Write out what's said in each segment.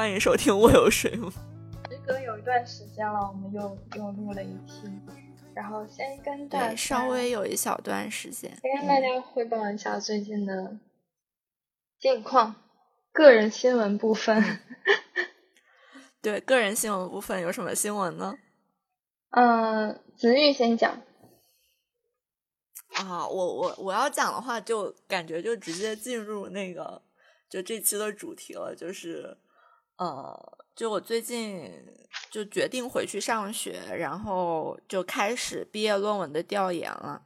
欢迎收听《我有水母》。时隔有一段时间了，我们又又录了一期，然后先跟大家稍微有一小段时间，先跟大家汇报一下最近的近况。个人新闻部分，对个人新闻部分有什么新闻呢？嗯，子玉先讲。啊，我我我要讲的话，就感觉就直接进入那个就这期的主题了，就是呃，就我最近就决定回去上学，然后就开始毕业论文的调研了，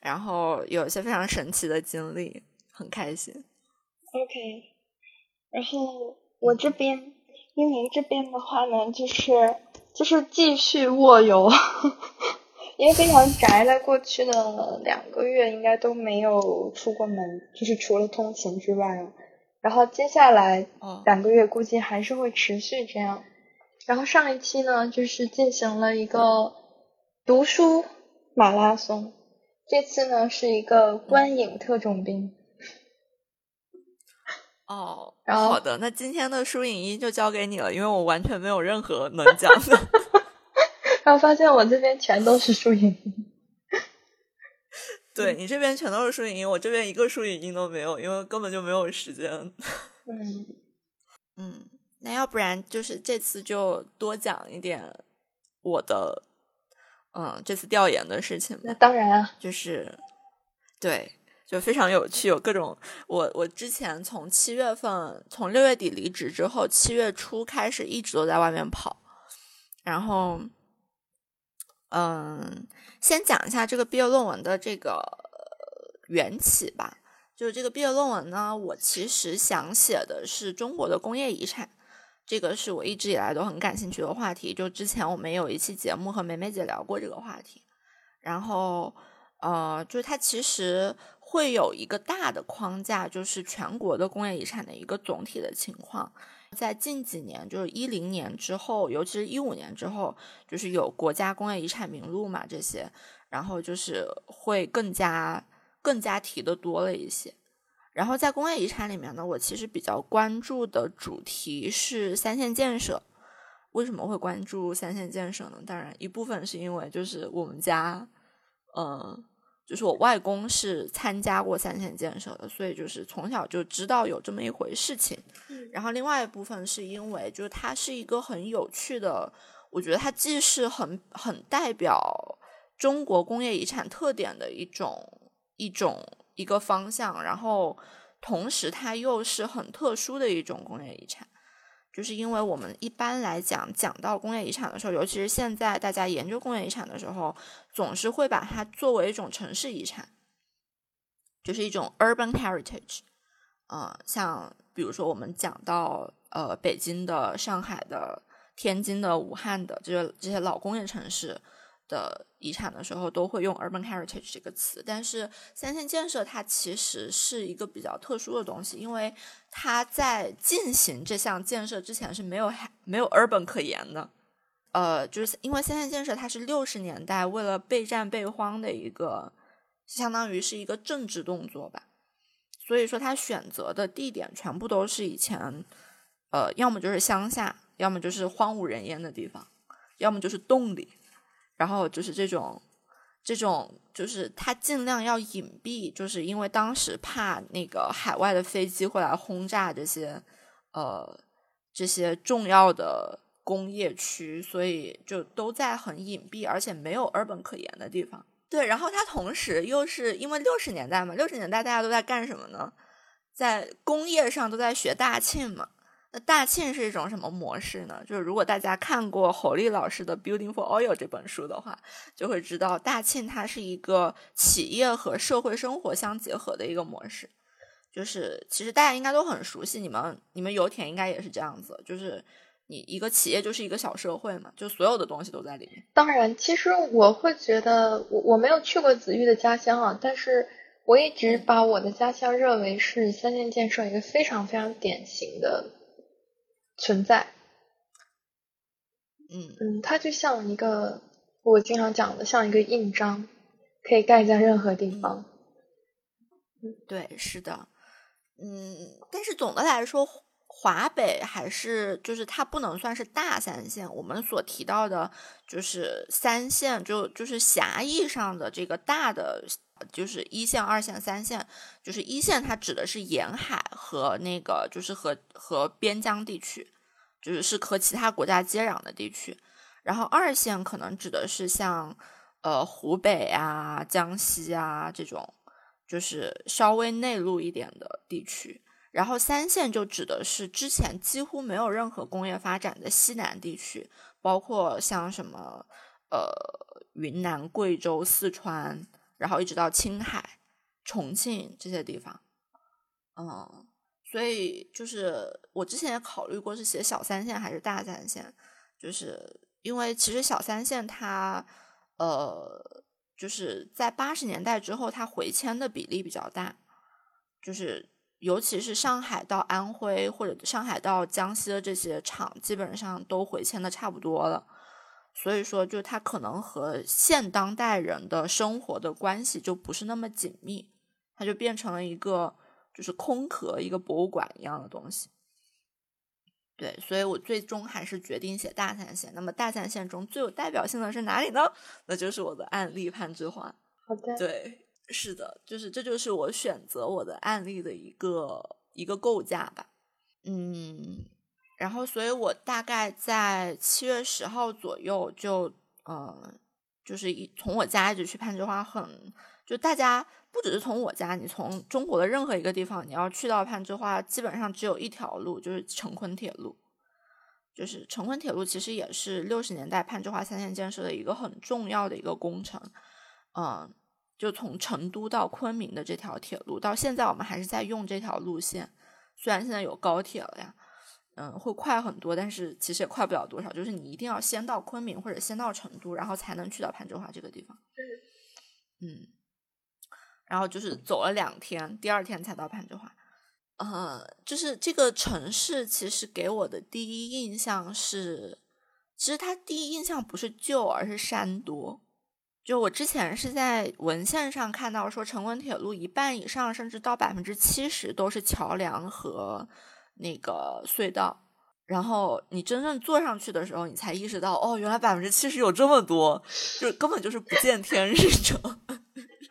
然后有一些非常神奇的经历，很开心。OK，然后我这边，因为这边的话呢，就是就是继续卧游。因为非常宅，在过去的两个月应该都没有出过门，就是除了通勤之外。然后接下来两个月估计还是会持续这样。然后上一期呢，就是进行了一个读书马拉松，这次呢是一个观影特种兵。哦，然后好的，那今天的书影音就交给你了，因为我完全没有任何能讲的。然后发现我这边全都是书影音，对你这边全都是输影音，我这边一个输影音都没有，因为根本就没有时间。嗯嗯，那要不然就是这次就多讲一点我的，嗯，这次调研的事情。那当然啊，就是对，就非常有趣，有各种我我之前从七月份从六月底离职之后，七月初开始一直都在外面跑，然后。嗯，先讲一下这个毕业论文的这个缘起吧。就是这个毕业论文呢，我其实想写的是中国的工业遗产，这个是我一直以来都很感兴趣的话题。就之前我们有一期节目和梅梅姐聊过这个话题，然后呃，就是它其实会有一个大的框架，就是全国的工业遗产的一个总体的情况。在近几年，就是一零年之后，尤其是一五年之后，就是有国家工业遗产名录嘛这些，然后就是会更加更加提的多了一些。然后在工业遗产里面呢，我其实比较关注的主题是三线建设。为什么会关注三线建设呢？当然一部分是因为就是我们家，嗯。就是我外公是参加过三线建设的，所以就是从小就知道有这么一回事情。然后另外一部分是因为，就是它是一个很有趣的，我觉得它既是很很代表中国工业遗产特点的一种一种一个方向，然后同时它又是很特殊的一种工业遗产。就是因为我们一般来讲讲到工业遗产的时候，尤其是现在大家研究工业遗产的时候，总是会把它作为一种城市遗产，就是一种 urban heritage。呃，像比如说我们讲到呃北京的、上海的、天津的、武汉的这些这些老工业城市。的遗产的时候都会用 urban heritage 这个词，但是三线建设它其实是一个比较特殊的东西，因为它在进行这项建设之前是没有没有 urban 可言的，呃，就是因为三线建设它是六十年代为了备战备荒的一个，相当于是一个政治动作吧，所以说它选择的地点全部都是以前，呃，要么就是乡下，要么就是荒无人烟的地方，要么就是洞里。然后就是这种，这种就是他尽量要隐蔽，就是因为当时怕那个海外的飞机会来轰炸这些，呃，这些重要的工业区，所以就都在很隐蔽而且没有 urban 可言的地方。对，然后它同时又是因为六十年代嘛，六十年代大家都在干什么呢？在工业上都在学大庆嘛。那大庆是一种什么模式呢？就是如果大家看过侯丽老师的《Building for Oil》这本书的话，就会知道大庆它是一个企业和社会生活相结合的一个模式。就是其实大家应该都很熟悉，你们你们油田应该也是这样子，就是你一个企业就是一个小社会嘛，就所有的东西都在里面。当然，其实我会觉得我我没有去过子玉的家乡啊，但是我一直把我的家乡认为是三线建设一个非常非常典型的。存在，嗯。嗯，它就像一个我经常讲的，像一个印章，可以盖在任何地方。对，是的，嗯，但是总的来说，华北还是就是它不能算是大三线，我们所提到的就是三线，就就是狭义上的这个大的，就是一线、二线、三线。就是一线它指的是沿海和那个就是和和边疆地区，就是是和其他国家接壤的地区。然后二线可能指的是像呃湖北啊、江西啊这种，就是稍微内陆一点的地区。然后三线就指的是之前几乎没有任何工业发展的西南地区，包括像什么呃云南、贵州、四川，然后一直到青海、重庆这些地方。嗯，所以就是我之前也考虑过是写小三线还是大三线，就是因为其实小三线它呃就是在八十年代之后，它回迁的比例比较大，就是。尤其是上海到安徽或者上海到江西的这些厂，基本上都回迁的差不多了。所以说，就它可能和现当代人的生活的关系就不是那么紧密，它就变成了一个就是空壳、一个博物馆一样的东西。对，所以我最终还是决定写大三线。那么大三线中最有代表性的是哪里呢？那就是我的案例攀枝花。好的，对。是的，就是这就是我选择我的案例的一个一个构架吧，嗯，然后所以我大概在七月十号左右就，嗯，就是一从我家一直去攀枝花，很就大家不只是从我家，你从中国的任何一个地方，你要去到攀枝花，基本上只有一条路，就是成昆铁路，就是成昆铁路其实也是六十年代攀枝花三线建设的一个很重要的一个工程，嗯。就从成都到昆明的这条铁路，到现在我们还是在用这条路线。虽然现在有高铁了呀，嗯，会快很多，但是其实也快不了多少。就是你一定要先到昆明或者先到成都，然后才能去到攀枝花这个地方。嗯，然后就是走了两天，第二天才到攀枝花。呃，就是这个城市其实给我的第一印象是，其实它第一印象不是旧，而是山多。就我之前是在文献上看到说，成昆铁路一半以上，甚至到百分之七十都是桥梁和那个隧道。然后你真正坐上去的时候，你才意识到，哦，原来百分之七十有这么多，就根本就是不见天日者。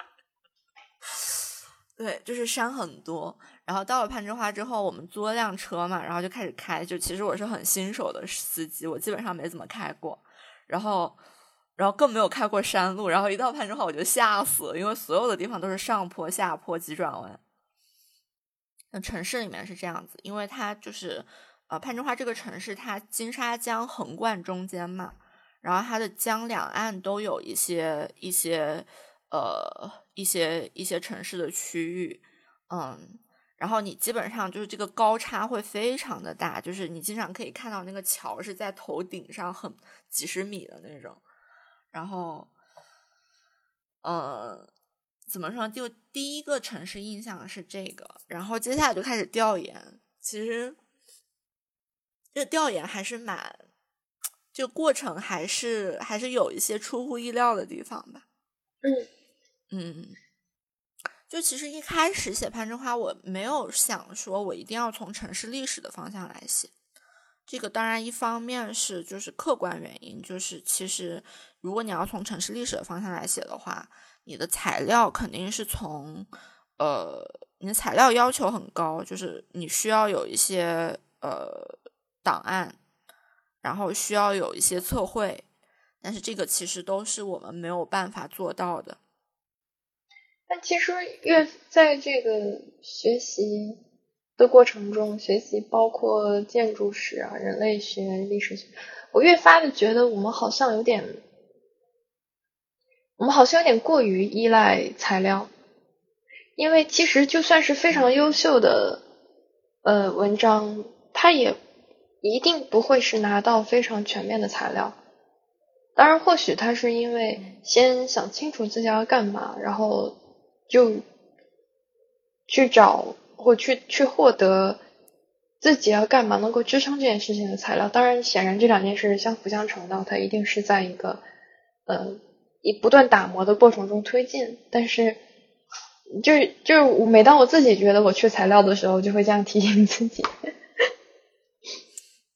对，就是山很多。然后到了攀枝花之后，我们租了辆车嘛，然后就开始开。就其实我是很新手的司机，我基本上没怎么开过。然后。然后更没有开过山路，然后一到攀枝花我就吓死了，因为所有的地方都是上坡、下坡、急转弯。城市里面是这样子，因为它就是呃攀枝花这个城市，它金沙江横贯中间嘛，然后它的江两岸都有一些一些呃一些一些城市的区域，嗯，然后你基本上就是这个高差会非常的大，就是你经常可以看到那个桥是在头顶上很几十米的那种。然后，嗯，怎么说？就第一个城市印象是这个，然后接下来就开始调研。其实，这调研还是蛮，这个过程还是还是有一些出乎意料的地方吧。嗯嗯，就其实一开始写攀枝花，我没有想说我一定要从城市历史的方向来写。这个当然一方面是就是客观原因，就是其实如果你要从城市历史的方向来写的话，你的材料肯定是从呃，你的材料要求很高，就是你需要有一些呃档案，然后需要有一些测绘，但是这个其实都是我们没有办法做到的。但其实越在这个学习。的过程中学习，包括建筑史啊、人类学、历史学，我越发的觉得我们好像有点，我们好像有点过于依赖材料，因为其实就算是非常优秀的呃文章，它也一定不会是拿到非常全面的材料。当然，或许他是因为先想清楚自己要干嘛，然后就去找。或去去获得自己要干嘛能够支撑这件事情的材料，当然，显然这两件事相辅相成的，它一定是在一个呃以不断打磨的过程中推进。但是，就是就是每当我自己觉得我缺材料的时候，就会这样提醒自己。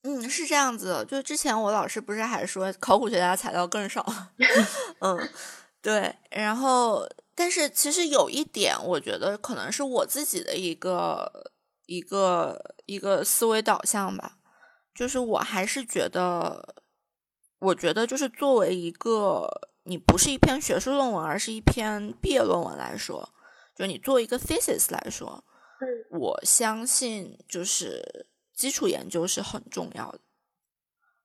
嗯，是这样子。就之前我老师不是还说考古学家材料更少？嗯，对。然后，但是其实有一点，我觉得可能是我自己的一个一个一个思维导向吧。就是我还是觉得，我觉得就是作为一个你不是一篇学术论文，而是一篇毕业论文来说，就你做一个 thesis 来说，嗯，我相信就是。基础研究是很重要的，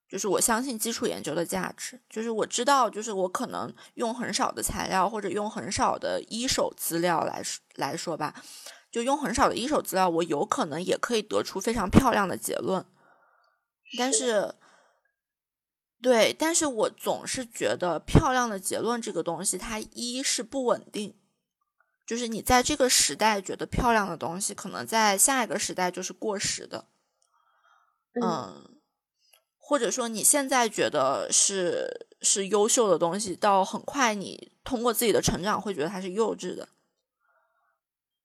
就是我相信基础研究的价值。就是我知道，就是我可能用很少的材料或者用很少的一手资料来来说吧，就用很少的一手资料，我有可能也可以得出非常漂亮的结论。但是，对，但是我总是觉得漂亮的结论这个东西，它一是不稳定，就是你在这个时代觉得漂亮的东西，可能在下一个时代就是过时的。嗯，或者说你现在觉得是是优秀的东西，到很快你通过自己的成长会觉得它是幼稚的。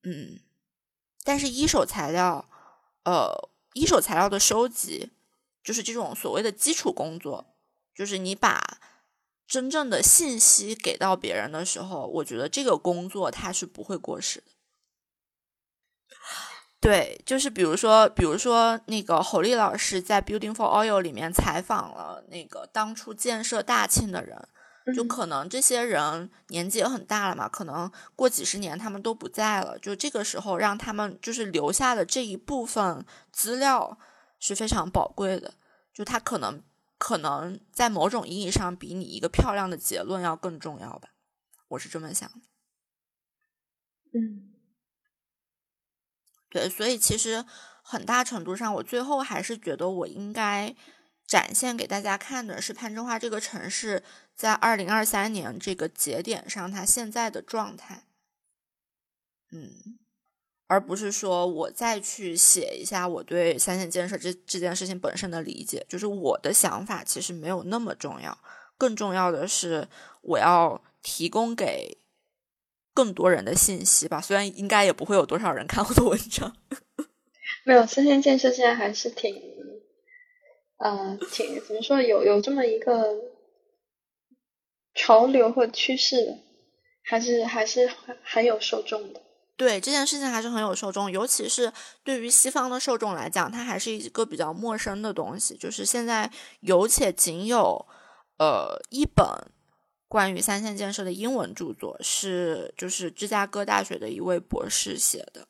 嗯，但是一手材料，呃，一手材料的收集，就是这种所谓的基础工作，就是你把真正的信息给到别人的时候，我觉得这个工作它是不会过时的。对，就是比如说，比如说那个侯丽老师在《Building for Oil》里面采访了那个当初建设大庆的人，就可能这些人年纪也很大了嘛，可能过几十年他们都不在了，就这个时候让他们就是留下的这一部分资料是非常宝贵的，就他可能可能在某种意义上比你一个漂亮的结论要更重要吧，我是这么想的，嗯。对，所以其实很大程度上，我最后还是觉得我应该展现给大家看的是攀枝花这个城市在二零二三年这个节点上它现在的状态，嗯，而不是说我再去写一下我对三线建设这这件事情本身的理解，就是我的想法其实没有那么重要，更重要的是我要提供给。更多人的信息吧，虽然应该也不会有多少人看我的文章。没有，三线建设现在还是挺，呃，挺怎么说，有有这么一个潮流或趋势，还是还是很很有受众的。对这件事情还是很有受众，尤其是对于西方的受众来讲，它还是一个比较陌生的东西。就是现在有且仅有，呃，一本。关于三线建设的英文著作是，就是芝加哥大学的一位博士写的，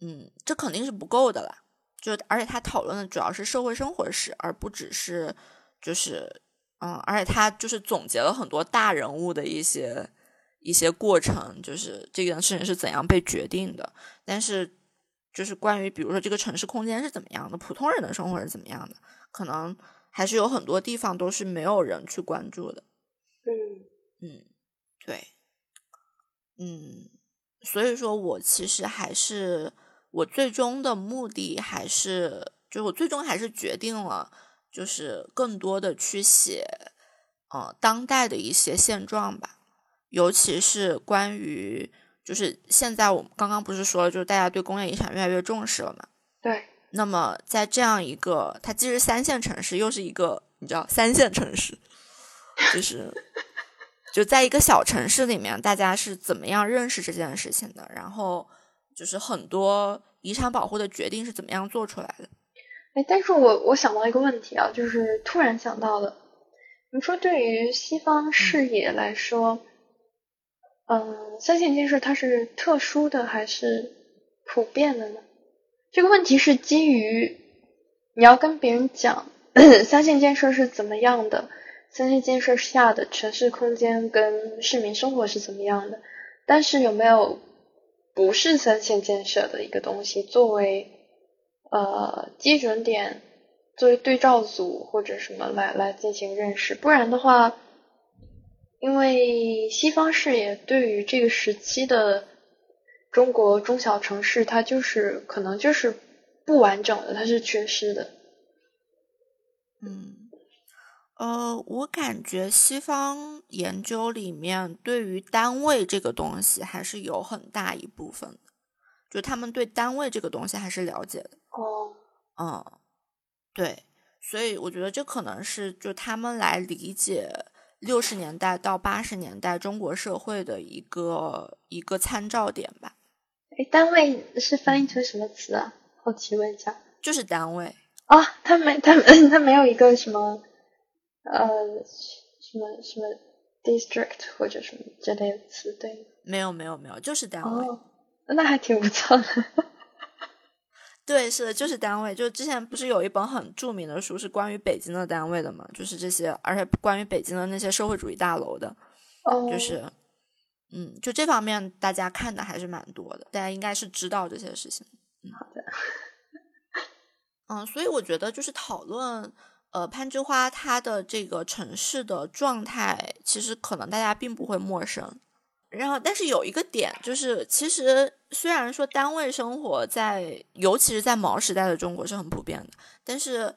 嗯，这肯定是不够的啦。就而且他讨论的主要是社会生活史，而不只是就是，嗯，而且他就是总结了很多大人物的一些一些过程，就是这件事情是怎样被决定的。但是，就是关于比如说这个城市空间是怎么样的，普通人的生活是怎么样的，可能还是有很多地方都是没有人去关注的。嗯嗯，对，嗯，所以说我其实还是我最终的目的还是，就我最终还是决定了，就是更多的去写，呃，当代的一些现状吧，尤其是关于，就是现在我们刚刚不是说了，就是大家对工业遗产越来越重视了嘛？对。那么在这样一个，它既是三线城市，又是一个你知道三线城市。就是，就在一个小城市里面，大家是怎么样认识这件事情的？然后，就是很多遗产保护的决定是怎么样做出来的？哎，但是我我想到一个问题啊，就是突然想到了，你说对于西方视野来说，嗯，嗯三线建设它是特殊的还是普遍的呢？这个问题是基于你要跟别人讲 三线建设是怎么样的。三线建设下的城市空间跟市民生活是怎么样的？但是有没有不是三线建设的一个东西作为呃基准点，作为对照组或者什么来来进行认识？不然的话，因为西方视野对于这个时期的中国中小城市，它就是可能就是不完整的，它是缺失的。嗯。呃，我感觉西方研究里面对于单位这个东西还是有很大一部分的，就他们对单位这个东西还是了解的。哦，嗯，对，所以我觉得这可能是就他们来理解六十年代到八十年代中国社会的一个一个参照点吧。哎，单位是翻译成什么词啊？好奇问一下。就是单位啊，他没他 他没有一个什么呃什么什么 district 或者什么这类的词对？没有没有没有，就是单位。哦，那还挺不错的。对，是的，就是单位。就之前不是有一本很著名的书是关于北京的单位的嘛？就是这些，而且关于北京的那些社会主义大楼的，哦，就是嗯，就这方面大家看的还是蛮多的，大家应该是知道这些事情。好的。嗯，所以我觉得就是讨论呃攀枝花它的这个城市的状态，其实可能大家并不会陌生。然后，但是有一个点就是，其实虽然说单位生活在，尤其是在毛时代的中国是很普遍的，但是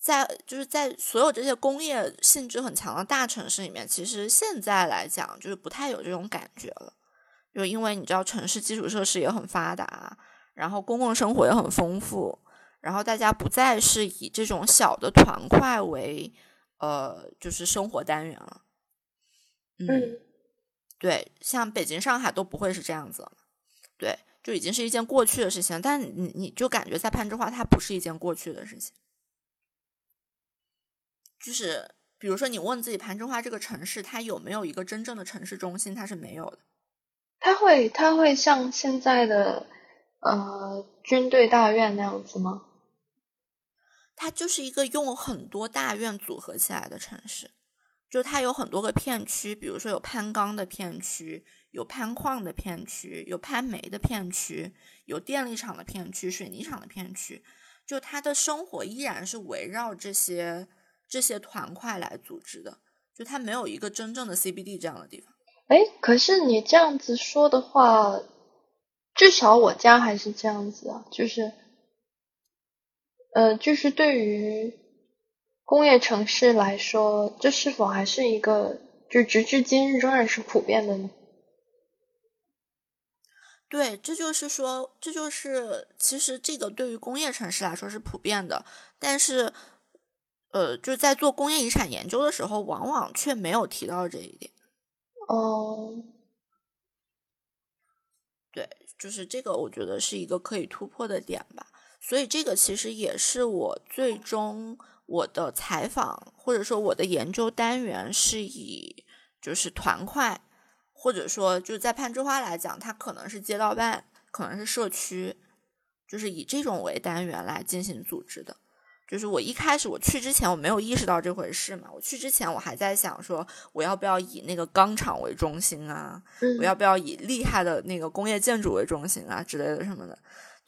在就是在所有这些工业性质很强的大城市里面，其实现在来讲就是不太有这种感觉了，就因为你知道城市基础设施也很发达，然后公共生活也很丰富，然后大家不再是以这种小的团块为呃就是生活单元了，嗯。对，像北京、上海都不会是这样子，对，就已经是一件过去的事情。但你你就感觉在攀枝花，它不是一件过去的事情。就是比如说，你问自己，攀枝花这个城市，它有没有一个真正的城市中心？它是没有的。它会，它会像现在的呃军队大院那样子吗？它就是一个用很多大院组合起来的城市。就它有很多个片区，比如说有攀钢的片区，有攀矿的片区，有攀煤的片区，有电力厂的片区，水泥厂的片区。就他的生活依然是围绕这些这些团块来组织的。就它没有一个真正的 CBD 这样的地方。哎，可是你这样子说的话，至少我家还是这样子啊，就是，呃，就是对于。工业城市来说，这是否还是一个，就直至今日仍然是普遍的呢？对，这就是说，这就是其实这个对于工业城市来说是普遍的，但是，呃，就在做工业遗产研究的时候，往往却没有提到这一点。哦，对，就是这个，我觉得是一个可以突破的点吧。所以，这个其实也是我最终。我的采访或者说我的研究单元是以就是团块，或者说就是在攀枝花来讲，它可能是街道办，可能是社区，就是以这种为单元来进行组织的。就是我一开始我去之前我没有意识到这回事嘛，我去之前我还在想说我要不要以那个钢厂为中心啊，我要不要以厉害的那个工业建筑为中心啊之类的什么的。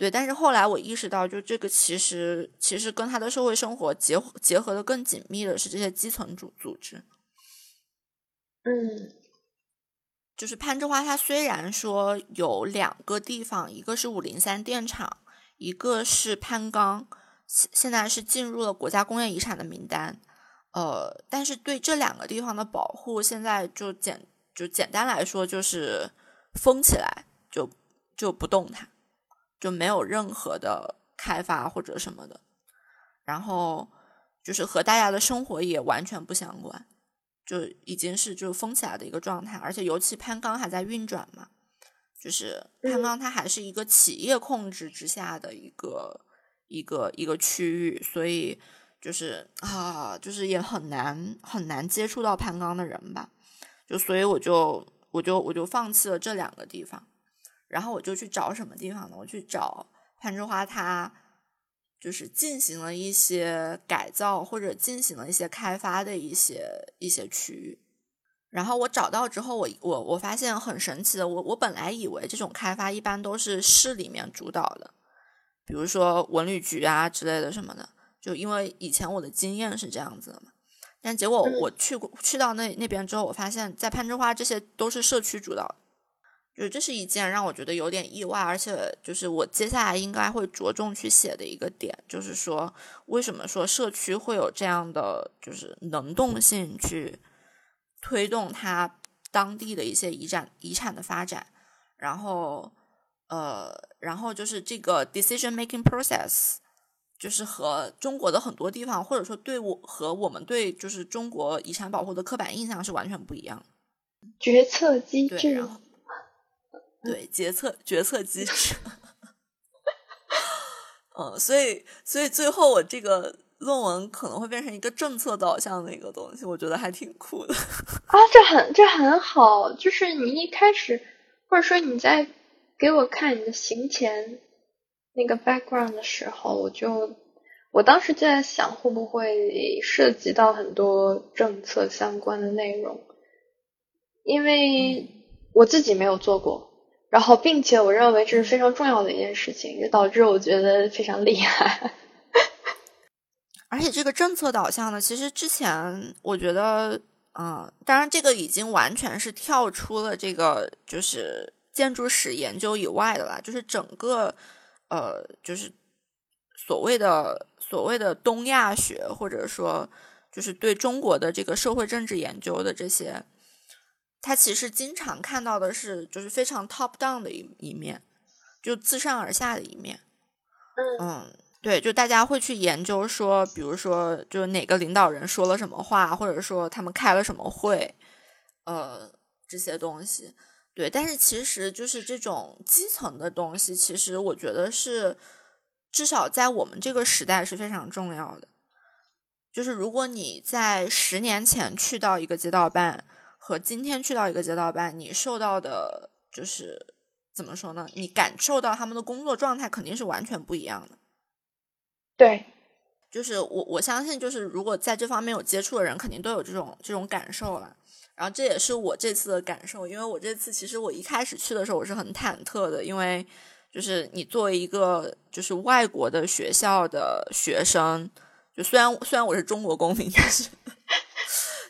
对，但是后来我意识到，就这个其实其实跟他的社会生活结结合的更紧密的是这些基层组组织。嗯，就是攀枝花，它虽然说有两个地方，一个是五零三电厂，一个是攀钢，现现在是进入了国家工业遗产的名单。呃，但是对这两个地方的保护，现在就简就简单来说，就是封起来，就就不动它。就没有任何的开发或者什么的，然后就是和大家的生活也完全不相关，就已经是就封起来的一个状态。而且尤其攀钢还在运转嘛，就是攀钢它还是一个企业控制之下的一个一个一个区域，所以就是啊，就是也很难很难接触到攀钢的人吧。就所以我就我就我就放弃了这两个地方。然后我就去找什么地方呢？我去找攀枝花，它就是进行了一些改造或者进行了一些开发的一些一些区域。然后我找到之后，我我我发现很神奇的，我我本来以为这种开发一般都是市里面主导的，比如说文旅局啊之类的什么的，就因为以前我的经验是这样子的嘛。但结果我去过去到那那边之后，我发现，在攀枝花这些都是社区主导。就这是一件让我觉得有点意外，而且就是我接下来应该会着重去写的一个点，就是说为什么说社区会有这样的就是能动性去推动它当地的一些遗产遗产的发展，然后呃，然后就是这个 decision making process，就是和中国的很多地方，或者说对我和我们对就是中国遗产保护的刻板印象是完全不一样。决策机制，然后对 决策决策机制。嗯，所以所以最后我这个论文可能会变成一个政策导向的一个东西，我觉得还挺酷的。啊，这很这很好，就是你一开始或者说你在给我看你的行前那个 background 的时候，我就我当时就在想会不会涉及到很多政策相关的内容，因为我自己没有做过。然后，并且我认为这是非常重要的一件事情，也导致我觉得非常厉害。而且，这个政策导向呢，其实之前我觉得，嗯，当然这个已经完全是跳出了这个就是建筑史研究以外的啦，就是整个呃，就是所谓的所谓的东亚学，或者说就是对中国的这个社会政治研究的这些。他其实经常看到的是，就是非常 top down 的一一面，就自上而下的一面。嗯，对，就大家会去研究说，比如说，就哪个领导人说了什么话，或者说他们开了什么会，呃，这些东西。对，但是其实就是这种基层的东西，其实我觉得是至少在我们这个时代是非常重要的。就是如果你在十年前去到一个街道办。和今天去到一个街道办，你受到的就是怎么说呢？你感受到他们的工作状态肯定是完全不一样的。对，就是我我相信，就是如果在这方面有接触的人，肯定都有这种这种感受了。然后这也是我这次的感受，因为我这次其实我一开始去的时候我是很忐忑的，因为就是你作为一个就是外国的学校的学生，就虽然虽然我是中国公民，但是。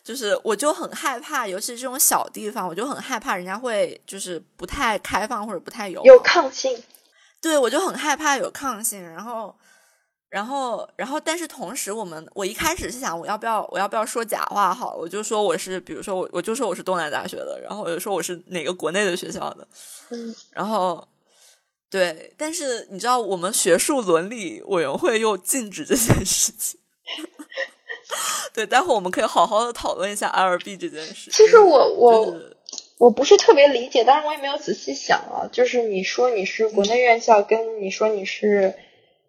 就是我就很害怕，尤其是这种小地方，我就很害怕人家会就是不太开放或者不太友有抗性。对，我就很害怕有抗性。然后，然后，然后，但是同时，我们我一开始是想，我要不要我要不要说假话？好，我就说我是，比如说我我就说我是东南大学的，然后我就说我是哪个国内的学校的。嗯。然后，对，但是你知道，我们学术伦理委员会又禁止这件事情。对，待会我们可以好好的讨论一下 IRB 这件事。其实我我我不是特别理解，当然我也没有仔细想啊。就是你说你是国内院校，跟你说你是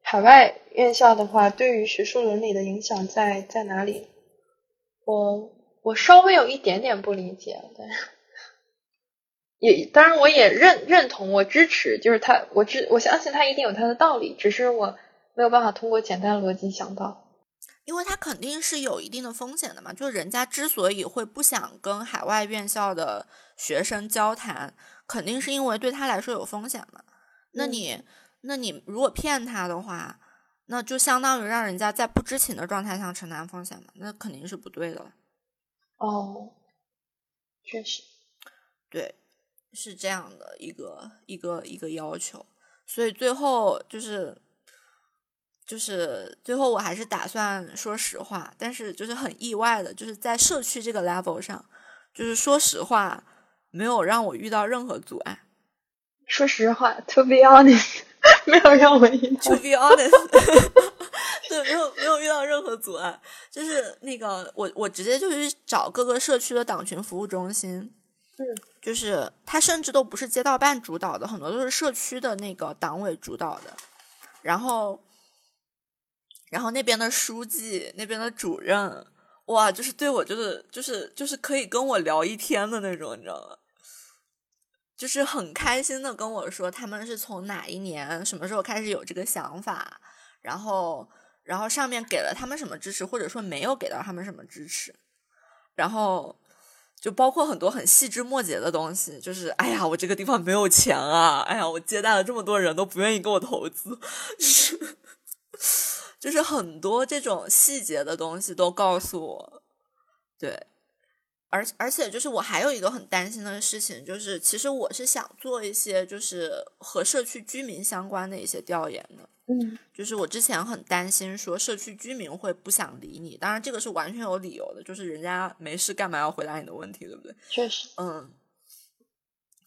海外院校的话，对于学术伦理的影响在在哪里？我我稍微有一点点不理解，但也当然我也认认同，我支持，就是他，我知我相信他一定有他的道理，只是我没有办法通过简单逻辑想到。因为它肯定是有一定的风险的嘛，就是人家之所以会不想跟海外院校的学生交谈，肯定是因为对他来说有风险嘛。那你，那你如果骗他的话，那就相当于让人家在不知情的状态下承担风险嘛，那肯定是不对的。哦，确实，对，是这样的一个一个一个要求，所以最后就是。就是最后我还是打算说实话，但是就是很意外的，就是在社区这个 level 上，就是说实话，没有让我遇到任何阻碍。说实话，to be honest，没有让我遇到。to be honest，对，没有没有遇到任何阻碍。就是那个我我直接就去找各个社区的党群服务中心，嗯，就是他甚至都不是街道办主导的，很多都是社区的那个党委主导的，然后。然后那边的书记，那边的主任，哇，就是对我就是就是就是可以跟我聊一天的那种，你知道吗？就是很开心的跟我说他们是从哪一年什么时候开始有这个想法，然后然后上面给了他们什么支持，或者说没有给到他们什么支持，然后就包括很多很细枝末节的东西，就是哎呀，我这个地方没有钱啊，哎呀，我接待了这么多人都不愿意给我投资。就 是很多这种细节的东西都告诉我，对，而而且就是我还有一个很担心的事情，就是其实我是想做一些就是和社区居民相关的一些调研的，嗯，就是我之前很担心说社区居民会不想理你，当然这个是完全有理由的，就是人家没事干嘛要回答你的问题，对不对？确实，嗯，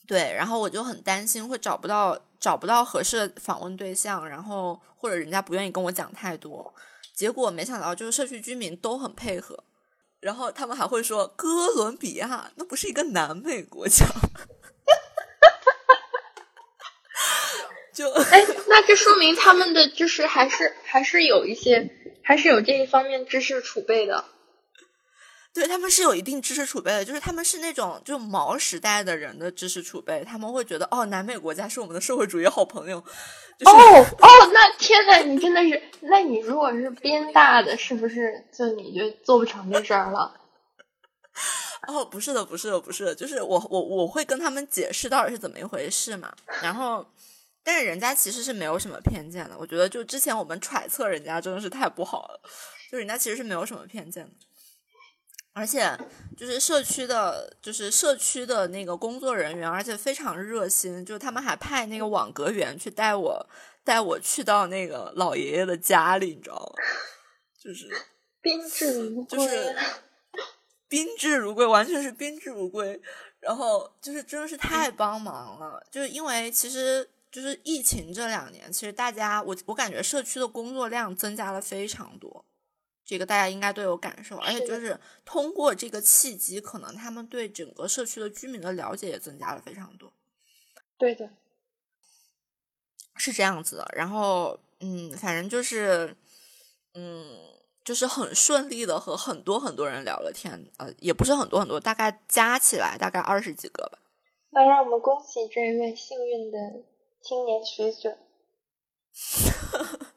对，然后我就很担心会找不到找不到合适的访问对象，然后或者人家不愿意跟我讲太多。结果没想到，就是社区居民都很配合，然后他们还会说哥伦比亚那不是一个南美国家，就哎，那这说明他们的就是还是还是有一些，还是有这一方面知识储备的。对他们是有一定知识储备的，就是他们是那种就毛时代的人的知识储备，他们会觉得哦，南美国家是我们的社会主义好朋友。哦 哦，那天呐，你真的是，那你如果是编大的，是不是就你就做不成这事儿了？哦，不是的，不是的，不是的，就是我我我会跟他们解释到底是怎么一回事嘛。然后，但是人家其实是没有什么偏见的。我觉得就之前我们揣测人家真的是太不好了，就人家其实是没有什么偏见的。而且就是社区的，就是社区的那个工作人员，而且非常热心，就他们还派那个网格员去带我，带我去到那个老爷爷的家里，你知道吗？就是 宾至如归，就是宾至如归，完全是宾至如归。然后就是真的是太帮忙了，就是因为其实就是疫情这两年，其实大家我我感觉社区的工作量增加了非常多。这个大家应该都有感受，而且就是通过这个契机，可能他们对整个社区的居民的了解也增加了非常多。对的，是这样子的。然后，嗯，反正就是，嗯，就是很顺利的和很多很多人聊了天，呃，也不是很多很多，大概加起来大概二十几个吧。那让我们恭喜这一位幸运的青年学者。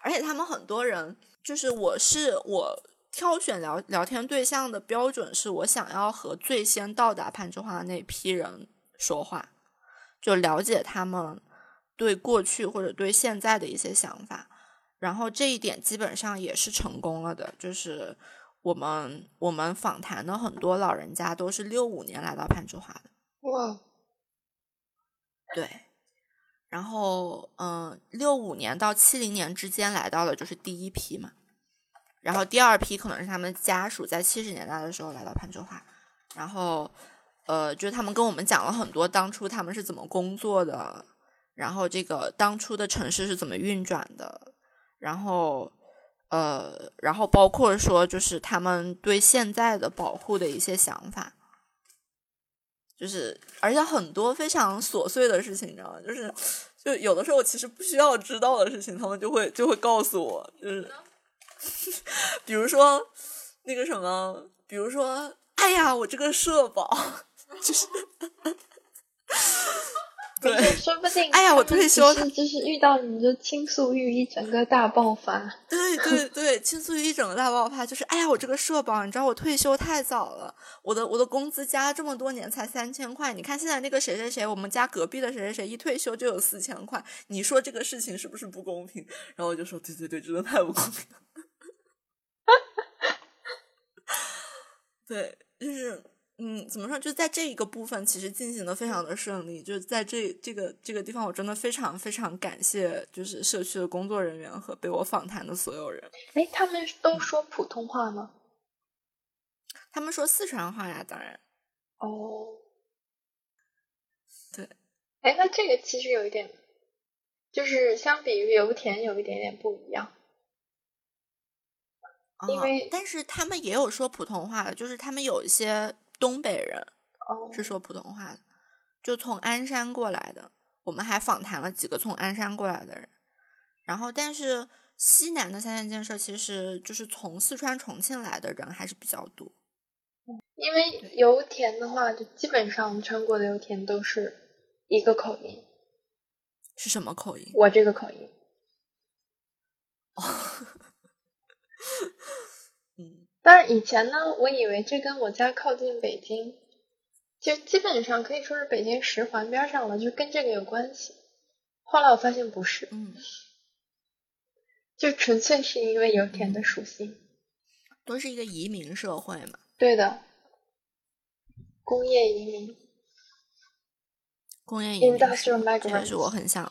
而且他们很多人。就是我是我挑选聊聊天对象的标准，是我想要和最先到达攀枝花的那批人说话，就了解他们对过去或者对现在的一些想法，然后这一点基本上也是成功了的。就是我们我们访谈的很多老人家都是六五年来到攀枝花的，哇，对。然后，嗯，六五年到七零年之间来到的就是第一批嘛，然后第二批可能是他们家属在七十年代的时候来到攀枝花，然后，呃，就是他们跟我们讲了很多当初他们是怎么工作的，然后这个当初的城市是怎么运转的，然后，呃，然后包括说就是他们对现在的保护的一些想法。就是，而且很多非常琐碎的事情，你知道吗？就是，就有的时候我其实不需要知道的事情，他们就会就会告诉我，就是，比如说那个什么，比如说，哎呀，我这个社保，就是。对，说不定。哎呀，我退休就是遇到你就倾诉欲一整个大爆发。对对对，倾诉欲一整个大爆发，就是哎呀，我这个社保，你知道我退休太早了，我的我的工资加了这么多年才三千块，你看现在那个谁谁谁，我们家隔壁的谁谁谁一退休就有四千块，你说这个事情是不是不公平？然后我就说，对对对，真的太不公平了。对，就是。嗯，怎么说？就在这一个部分，其实进行的非常的顺利。就是在这这个这个地方，我真的非常非常感谢，就是社区的工作人员和被我访谈的所有人。哎，他们都说普通话吗？他们说四川话呀，当然。哦，对。哎，那这个其实有一点，就是相比于油田有一点点不一样。因为，但是他们也有说普通话的，就是他们有一些。东北人是说普通话的，就从鞍山过来的。我们还访谈了几个从鞍山过来的人。然后，但是西南的三线建设其实就是从四川、重庆来的人还是比较多。因为油田的话，就基本上全国的油田都是一个口音。是什么口音？我这个口音。哦。但是以前呢，我以为这跟我家靠近北京，就基本上可以说是北京十环边上了，就跟这个有关系。后来我发现不是，嗯，就纯粹是因为油田的属性，都是一个移民社会嘛。对的，工业移民，工业移民，这也是我很想，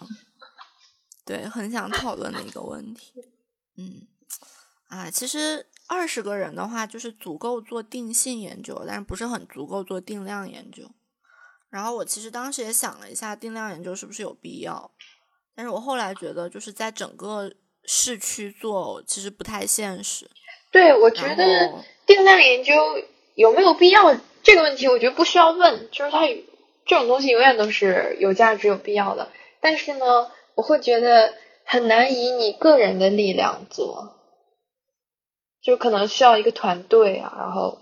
对，很想讨论的一个问题。嗯，啊，其实。二十个人的话，就是足够做定性研究，但是不是很足够做定量研究。然后我其实当时也想了一下，定量研究是不是有必要，但是我后来觉得，就是在整个市区做，其实不太现实。对，我觉得定量研究有没有必要这个问题，我觉得不需要问，就是它这种东西永远都是有价值、有必要的。但是呢，我会觉得很难以你个人的力量做，就可能需要一个团队啊，然后，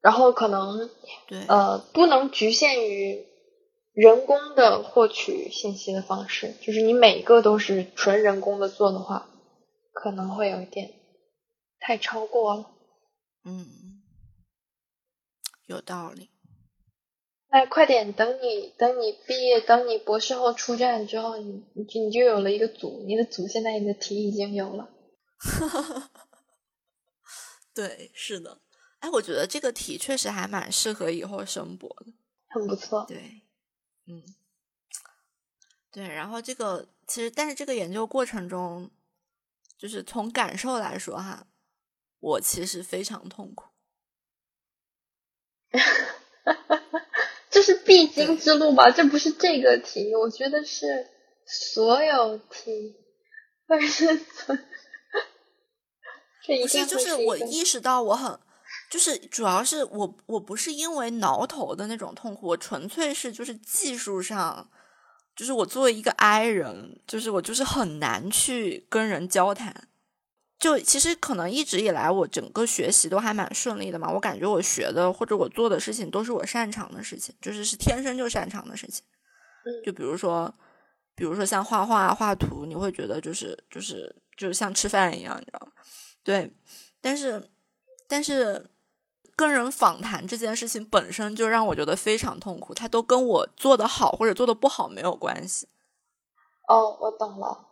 然后可能对呃不能局限于人工的获取信息的方式，就是你每个都是纯人工的做的话，可能会有一点太超过了。嗯，有道理。那快点，等你等你毕业，等你博士后出站之后，你你就你就有了一个组，你的组现在你的题已经有了。对，是的。哎，我觉得这个题确实还蛮适合以后申博的，很不错。对，嗯，对。然后这个其实，但是这个研究过程中，就是从感受来说哈，我其实非常痛苦。这是必经之路吧？这不是这个题，我觉得是所有题，或者是这一定就是我意识到我很，就是主要是我我不是因为挠头的那种痛苦，我纯粹是就是技术上，就是我作为一个 I 人，就是我就是很难去跟人交谈。就其实可能一直以来我整个学习都还蛮顺利的嘛，我感觉我学的或者我做的事情都是我擅长的事情，就是是天生就擅长的事情。就比如说，比如说像画画、画图，你会觉得就是就是就是像吃饭一样，你知道吗？对，但是但是跟人访谈这件事情本身就让我觉得非常痛苦，它都跟我做的好或者做的不好没有关系。哦，我懂了。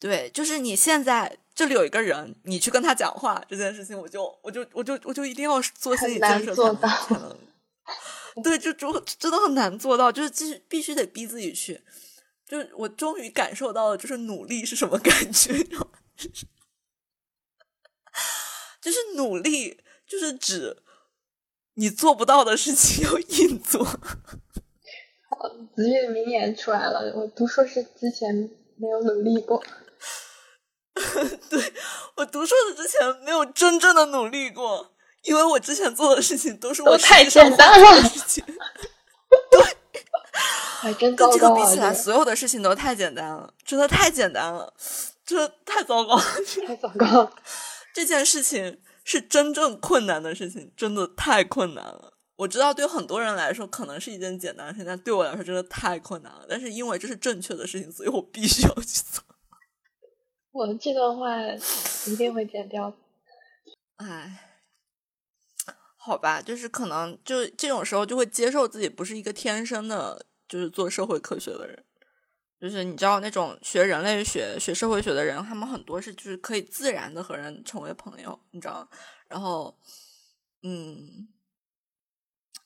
对，就是你现在这里有一个人，你去跟他讲话这件事情，我就我就我就我就一定要做心理建设才能。对，就就真的很难做到，就是继续必须得逼自己去。就我终于感受到了，就是努力是什么感觉，就是努力就是指你做不到的事情要硬做。好，子玉的名言出来了，我读硕士之前没有努力过。对我读硕士之前没有真正的努力过，因为我之前做的事情都是我太简单了事情。对，还真跟这个比起来，所有的事情都太简单了，真的太简单了，真的太糟糕了，太糟糕了。这件事情是真正困难的事情，真的太困难了。我知道对很多人来说可能是一件简单的事情，但对我来说真的太困难了。但是因为这是正确的事情，所以我必须要去做。我这段话一定会剪掉。唉，好吧，就是可能就这种时候就会接受自己不是一个天生的，就是做社会科学的人。就是你知道那种学人类学、学社会学的人，他们很多是就是可以自然的和人成为朋友，你知道？然后，嗯，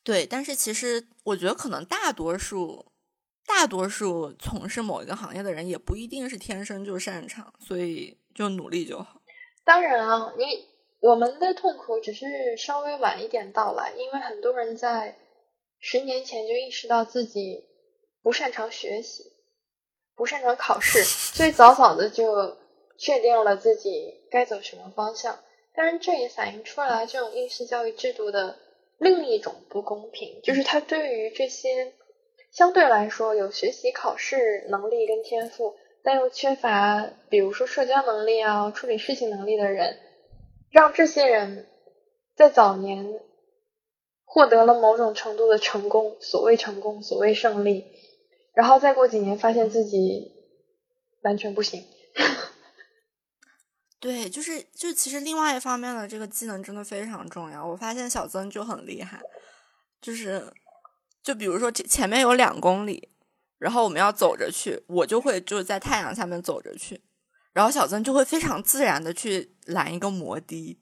对，但是其实我觉得可能大多数。大多数从事某一个行业的人也不一定是天生就擅长，所以就努力就好。当然啊，你我们的痛苦只是稍微晚一点到来，因为很多人在十年前就意识到自己不擅长学习，不擅长考试，所以早早的就确定了自己该走什么方向。当然，这也反映出来这种应试教育制度的另一种不公平，就是它对于这些。相对来说，有学习考试能力跟天赋，但又缺乏，比如说社交能力啊、处理事情能力的人，让这些人在早年获得了某种程度的成功，所谓成功，所谓胜利，然后再过几年，发现自己完全不行。对，就是就其实另外一方面的这个技能真的非常重要。我发现小曾就很厉害，就是。就比如说前前面有两公里，然后我们要走着去，我就会就是在太阳下面走着去，然后小曾就会非常自然的去拦一个摩的，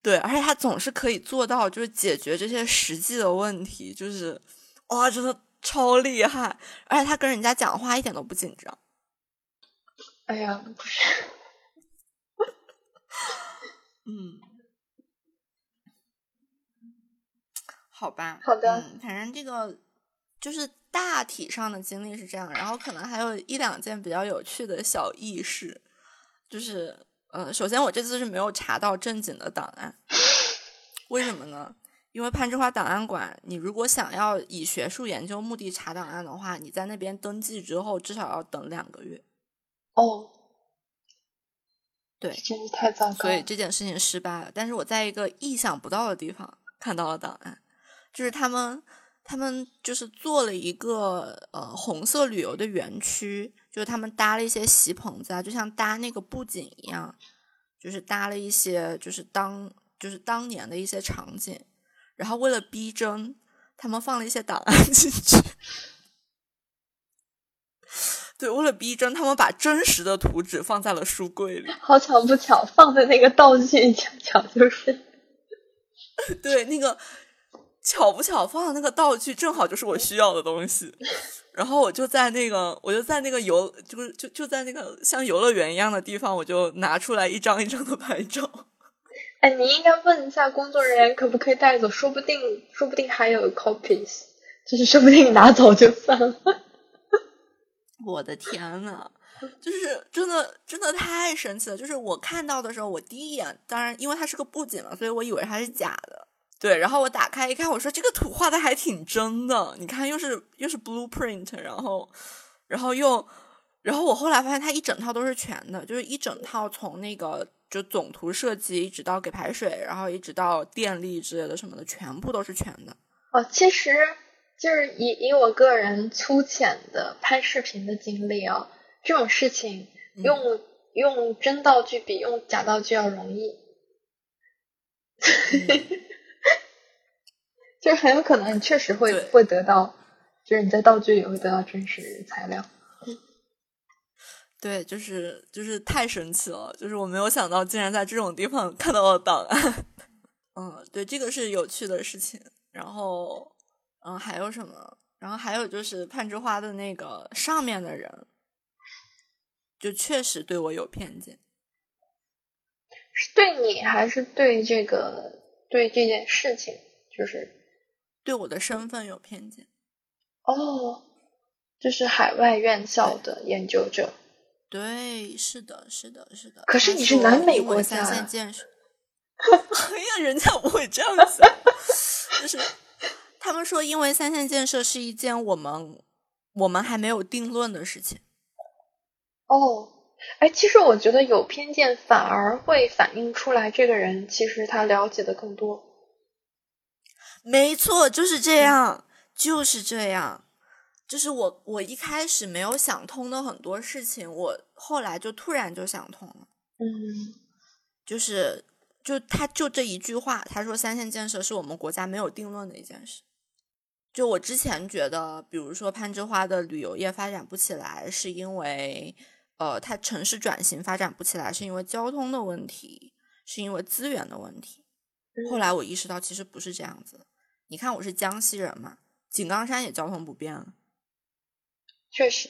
对，而且他总是可以做到，就是解决这些实际的问题，就是哇，真的超厉害，而且他跟人家讲话一点都不紧张。哎呀，不是，嗯。好吧，好的，嗯，反正这个就是大体上的经历是这样，然后可能还有一两件比较有趣的小轶事，就是，呃，首先我这次是没有查到正经的档案，为什么呢？因为攀枝花档案馆，你如果想要以学术研究目的查档案的话，你在那边登记之后至少要等两个月。哦，对真是太糟糕。所以这件事情失败了。但是我在一个意想不到的地方看到了档案，就是他们他们就是做了一个呃红色旅游的园区，就是他们搭了一些席棚子啊，就像搭那个布景一样，就是搭了一些就是当就是当年的一些场景，然后为了逼真，他们放了一些档案 进去。对，为了逼真，他们把真实的图纸放在了书柜里。好巧不巧，放在那个道具恰巧就是 对，那个巧不巧放的那个道具正好就是我需要的东西，然后我就在那个我就在那个游就是就就在那个像游乐园一样的地方，我就拿出来一张一张的拍照。你应该问一下工作人员可不可以带走，说不定说不定还有 copies，就是说不定你拿走就算了。我的天呐，就是真的真的太神奇了！就是我看到的时候，我第一眼当然因为它是个布景嘛，所以我以为它是假的。对，然后我打开一看，我说这个图画的还挺真的，你看又是又是 blueprint，然后然后又然后我后来发现它一整套都是全的，就是一整套从那个就总图设计一直到给排水，然后一直到电力之类的什么的，全部都是全的。哦，其实就是以以我个人粗浅的拍视频的经历啊，这种事情嗯用、用真道具比用假道具要容易，就是很有可能你确实会会得到，就是你在道具里会得到真实材料。对，就是就是太神奇了，就是我没有想到竟然在这种地方看到了档案。嗯，对，这个是有趣的事情。然后，嗯，还有什么？然后还有就是攀枝花的那个上面的人，就确实对我有偏见。是对你还是对这个对这件事情？就是对我的身份有偏见。哦，就是海外院校的研究者。对，是的，是的，是的。可是你是南美国家啊线建设，哎呀，人家不会这样想，就是他们说，因为三线建设是一件我们我们还没有定论的事情。哦，哎，其实我觉得有偏见反而会反映出来这个人其实他了解的更多。没错，就是这样，就是这样。就是我，我一开始没有想通的很多事情，我后来就突然就想通了。嗯就是，就他就这一句话，他说三线建设是我们国家没有定论的一件事。就我之前觉得，比如说攀枝花的旅游业发展不起来，是因为呃，它城市转型发展不起来，是因为交通的问题，是因为资源的问题。后来我意识到，其实不是这样子。你看，我是江西人嘛，井冈山也交通不便了。确实，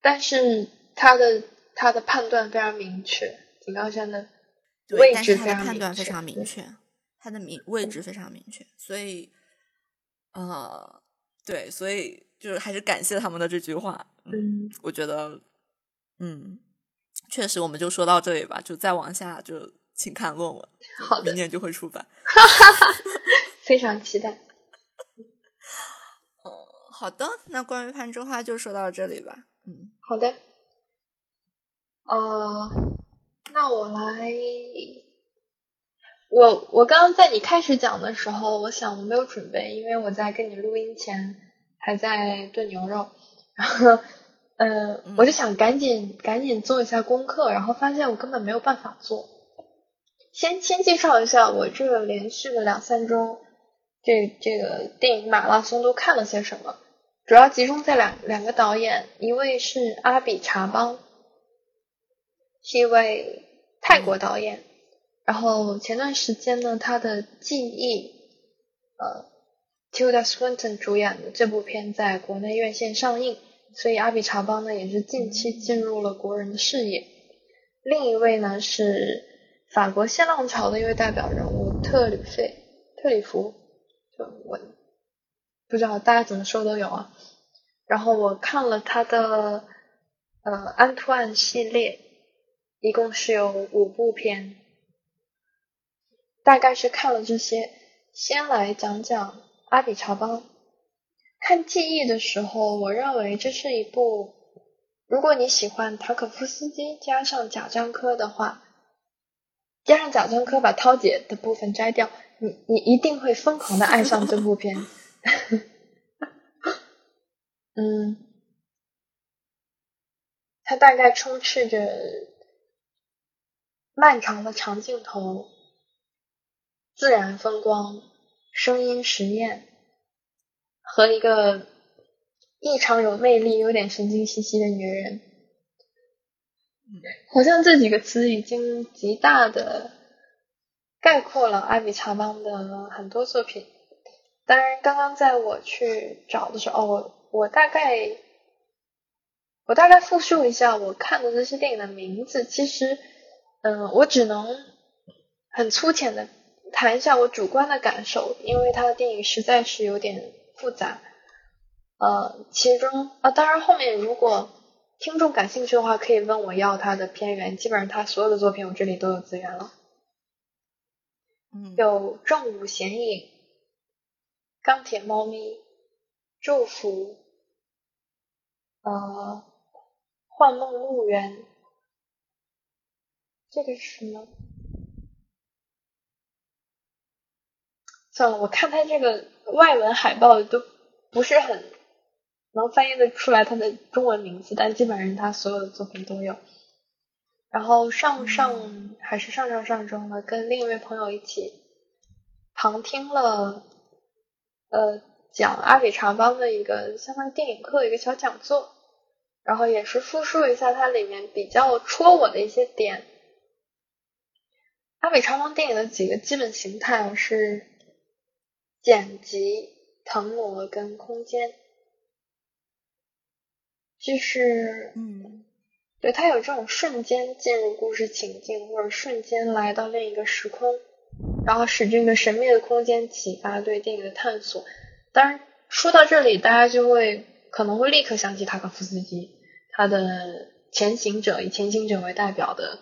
但是他的他的判断非常明确，井冈山的对，位但是他的置非常判断非明确对常明确，他的明位置非常明确，所以，呃，对，所以就是还是感谢他们的这句话。嗯，嗯，我觉得，嗯，确实，我们就说到这里吧，就再往下就请看论文，好的明，年就会出版。非常期待。好的，那关于攀枝花就说到这里吧。嗯，好的，呃，那我来，我我刚刚在你开始讲的时候，我想我没有准备，因为我在跟你录音前还在炖牛肉，然后呃，我就想赶紧赶紧做一下功课，然后发现我根本没有办法做。先先介绍一下我这个连续的两三周，这这个电影马拉松都看了些什么。主要集中在两两个导演，一位是阿比查邦，是一位泰国导演。然后前段时间呢，他的《记忆》呃，Tilda Swinton 主演的这部片在国内院线上映，所以阿比查邦呢也是近期进入了国人的视野。另一位呢是法国新浪潮的一位代表人物特里费特里弗就我不知道大家怎么说都有啊。然后我看了他的呃安图案系列，一共是有五部片，大概是看了这些。先来讲讲阿比查邦。看记忆的时候，我认为这是一部，如果你喜欢塔可夫斯基加上贾樟柯的话，加上贾樟柯把涛姐的部分摘掉，你你一定会疯狂的爱上这部片。嗯，它大概充斥着漫长的长镜头、自然风光、声音实验。和一个异常有魅力、有点神经兮兮的女人，好像这几个词已经极大的概括了阿比查邦的很多作品。当然，刚刚在我去找的时候，我我大概我大概复述一下我看的这些电影的名字。其实，嗯，我只能很粗浅的谈一下我主观的感受，因为他的电影实在是有点。复杂，呃，其中啊，当然后面如果听众感兴趣的话，可以问我要他的片源，基本上他所有的作品我这里都有资源了。嗯，有《正午显影》、《钢铁猫咪》、《祝福》、呃，《幻梦墓园》，这个是什么？算了，我看他这个。外文海报都不是很能翻译的出来他的中文名字，但基本上他所有的作品都有。然后上上还是上上上周呢，跟另一位朋友一起旁听了呃讲阿比查邦的一个相当于电影课的一个小讲座，然后也是复述一下它里面比较戳我的一些点。阿比查邦电影的几个基本形态是。剪辑、腾挪跟空间，就是嗯，对，它有这种瞬间进入故事情境，或者瞬间来到另一个时空，然后使这个神秘的空间启发对电影的探索。当然，说到这里，大家就会可能会立刻想起塔可夫斯基，他的《前行者》以《前行者》为代表的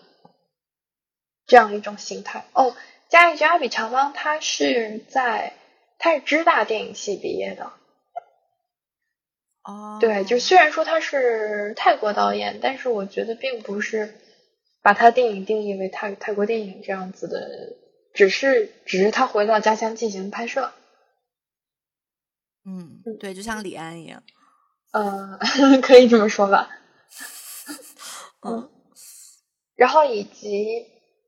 这样一种形态。哦，加一句，阿比长邦他是在。他是知大电影系毕业的，哦，对，就虽然说他是泰国导演，但是我觉得并不是把他电影定义为泰泰国电影这样子的，只是只是他回到家乡进行拍摄。嗯，对，就像李安一样，嗯，可以这么说吧。嗯，然后以及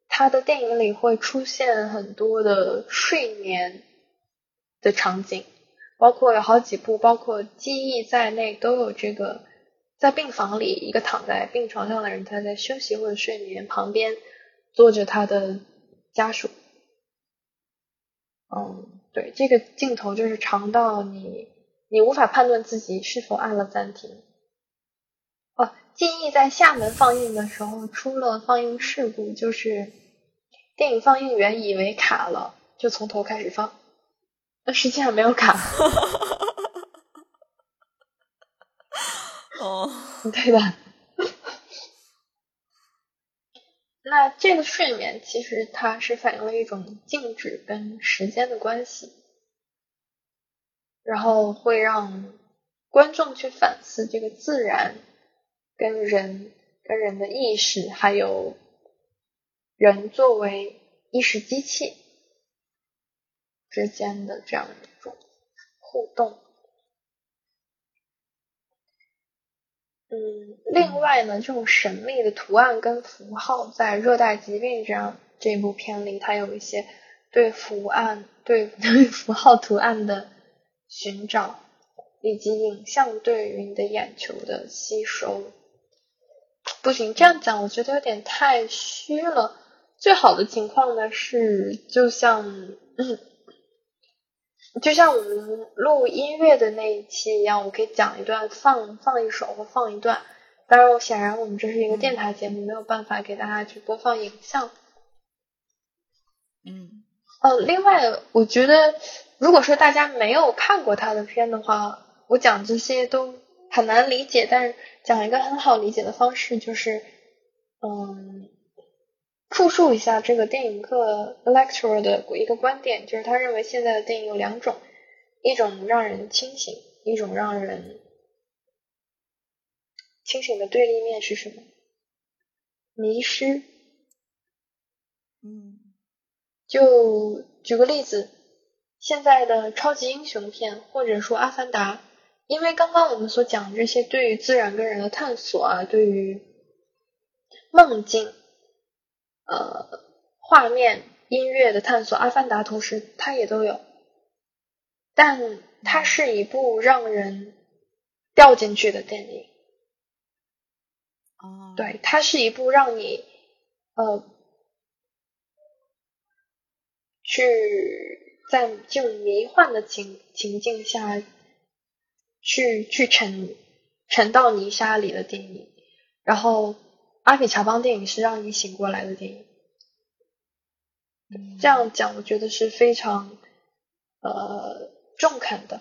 他的电影里会出现很多的睡眠。的场景，包括有好几部，包括记忆在内，都有这个在病房里，一个躺在病床上的人，他在休息或者睡眠，旁边坐着他的家属。嗯，对，这个镜头就是长到你你无法判断自己是否按了暂停。哦，记忆在厦门放映的时候出了放映事故，就是电影放映员以为卡了，就从头开始放。那实际上没有卡，哦，对吧？那这个睡眠其实它是反映了一种静止跟时间的关系，然后会让观众去反思这个自然跟人跟人的意识，还有人作为意识机器。之间的这样一种互动，嗯，另外呢，这种神秘的图案跟符号，在《热带疾病》这样这部片里，它有一些对符案、对对 符号图案的寻找，以及影像对于你的眼球的吸收。不行，这样讲我觉得有点太虚了。最好的情况呢是，就像。就像我们录音乐的那一期一样，我可以讲一段，放放一首或放一段。当然，我显然我们这是一个电台节目，没有办法给大家去播放影像。嗯。哦，另外，我觉得，如果说大家没有看过他的片的话，我讲这些都很难理解。但是讲一个很好理解的方式，就是嗯，复述一下这个电影课 lecturer 的一个观点，就是他认为现在的电影有两种，一种让人清醒，一种让人清醒的对立面是什么？迷失。嗯，就举个例子，现在的超级英雄片，或者说《阿凡达》，因为刚刚我们所讲的这些对于自然跟人的探索啊，对于梦境、呃画面、音乐的探索，《阿凡达》同时它也都有，但它是一部让人掉进去的电影。哦，对，它是一部让你呃。去在这种迷幻的情情境下，去去沉沉到泥沙里的电影，然后阿比乔邦电影是让你醒过来的电影。这样讲，我觉得是非常呃中肯的。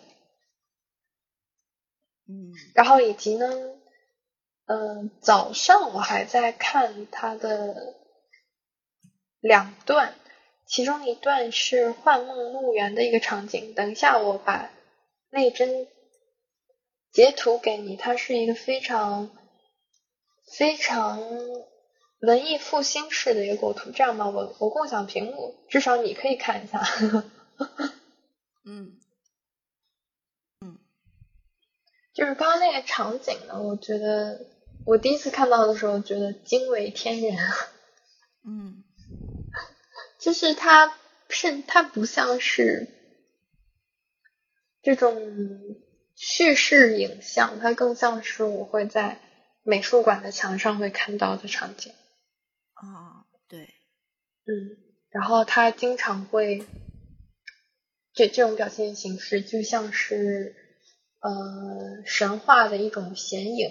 嗯，然后以及呢，嗯，早上我还在看他的两段。其中一段是幻梦墓园的一个场景，等一下我把那帧截图给你，它是一个非常非常文艺复兴式的一个构图。这样吧，我我共享屏幕，至少你可以看一下。嗯嗯，就是刚刚那个场景呢，我觉得我第一次看到的时候觉得惊为天人。嗯。就是它是它不像是这种叙事影像，它更像是我会在美术馆的墙上会看到的场景。啊，对，嗯，然后它经常会这这种表现形式就像是呃神话的一种显影，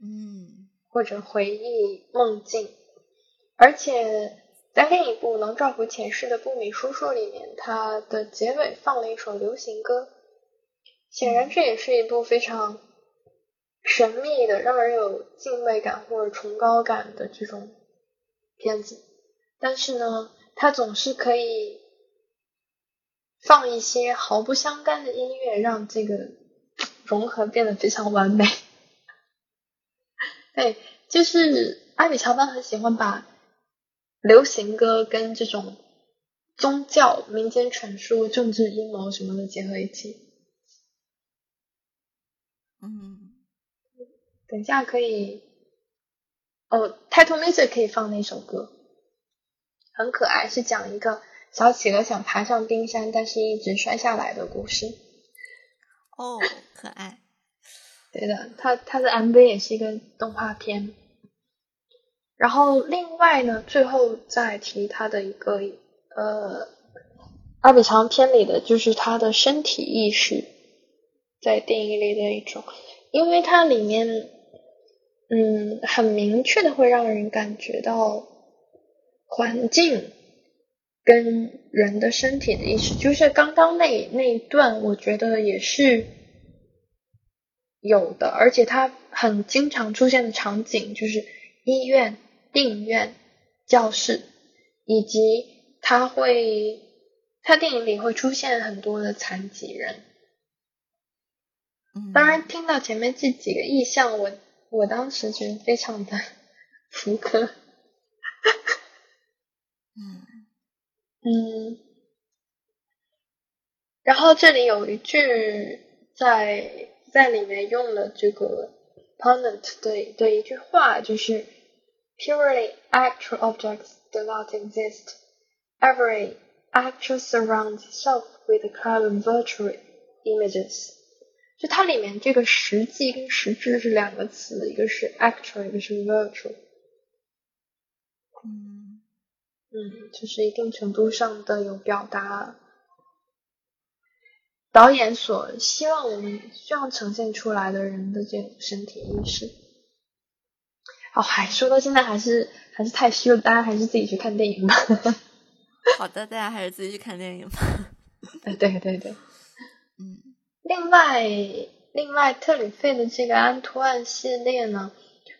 嗯，或者回忆梦境，而且。在另一部《能照顾前世的不米叔叔》里面，它的结尾放了一首流行歌，显然这也是一部非常神秘的、让人有敬畏感或者崇高感的这种片子。但是呢，它总是可以放一些毫不相干的音乐，让这个融合变得非常完美。对，就是阿米乔班很喜欢把。流行歌跟这种宗教、民间传说、政治阴谋什么的结合一起，嗯，等一下可以哦，Title Music 可以放那首歌，很可爱，是讲一个小企鹅想爬上冰山，但是一直摔下来的故事。哦，可爱。对的，它它的 MV 也是一个动画片。然后另外呢，最后再提他的一个呃，阿比长篇里的就是他的身体意识，在电影里的一种，因为它里面嗯很明确的会让人感觉到环境跟人的身体的意识，就是刚刚那那一段，我觉得也是有的，而且它很经常出现的场景就是医院。电影院、教室，以及他会，他电影里会出现很多的残疾人。当然，听到前面这几个意象，我我当时觉得非常的福柯。嗯嗯，然后这里有一句在在里面用了这个 Ponant 的的一句话，就是。Purely actual objects do not exist. Every actual surrounds itself with a cloud of virtual images. 就它里面这个实际跟实质是两个词，一个是 actual，一个是 virtual。嗯嗯，就是一定程度上的有表达导演所希望我们希望呈现出来的人的这种身体意识。哦，还说到现在还是还是太虚了，大家还是自己去看电影吧。好的，大家还是自己去看电影吧。对对对对，嗯。另外，另外，特里费的这个安图万系列呢，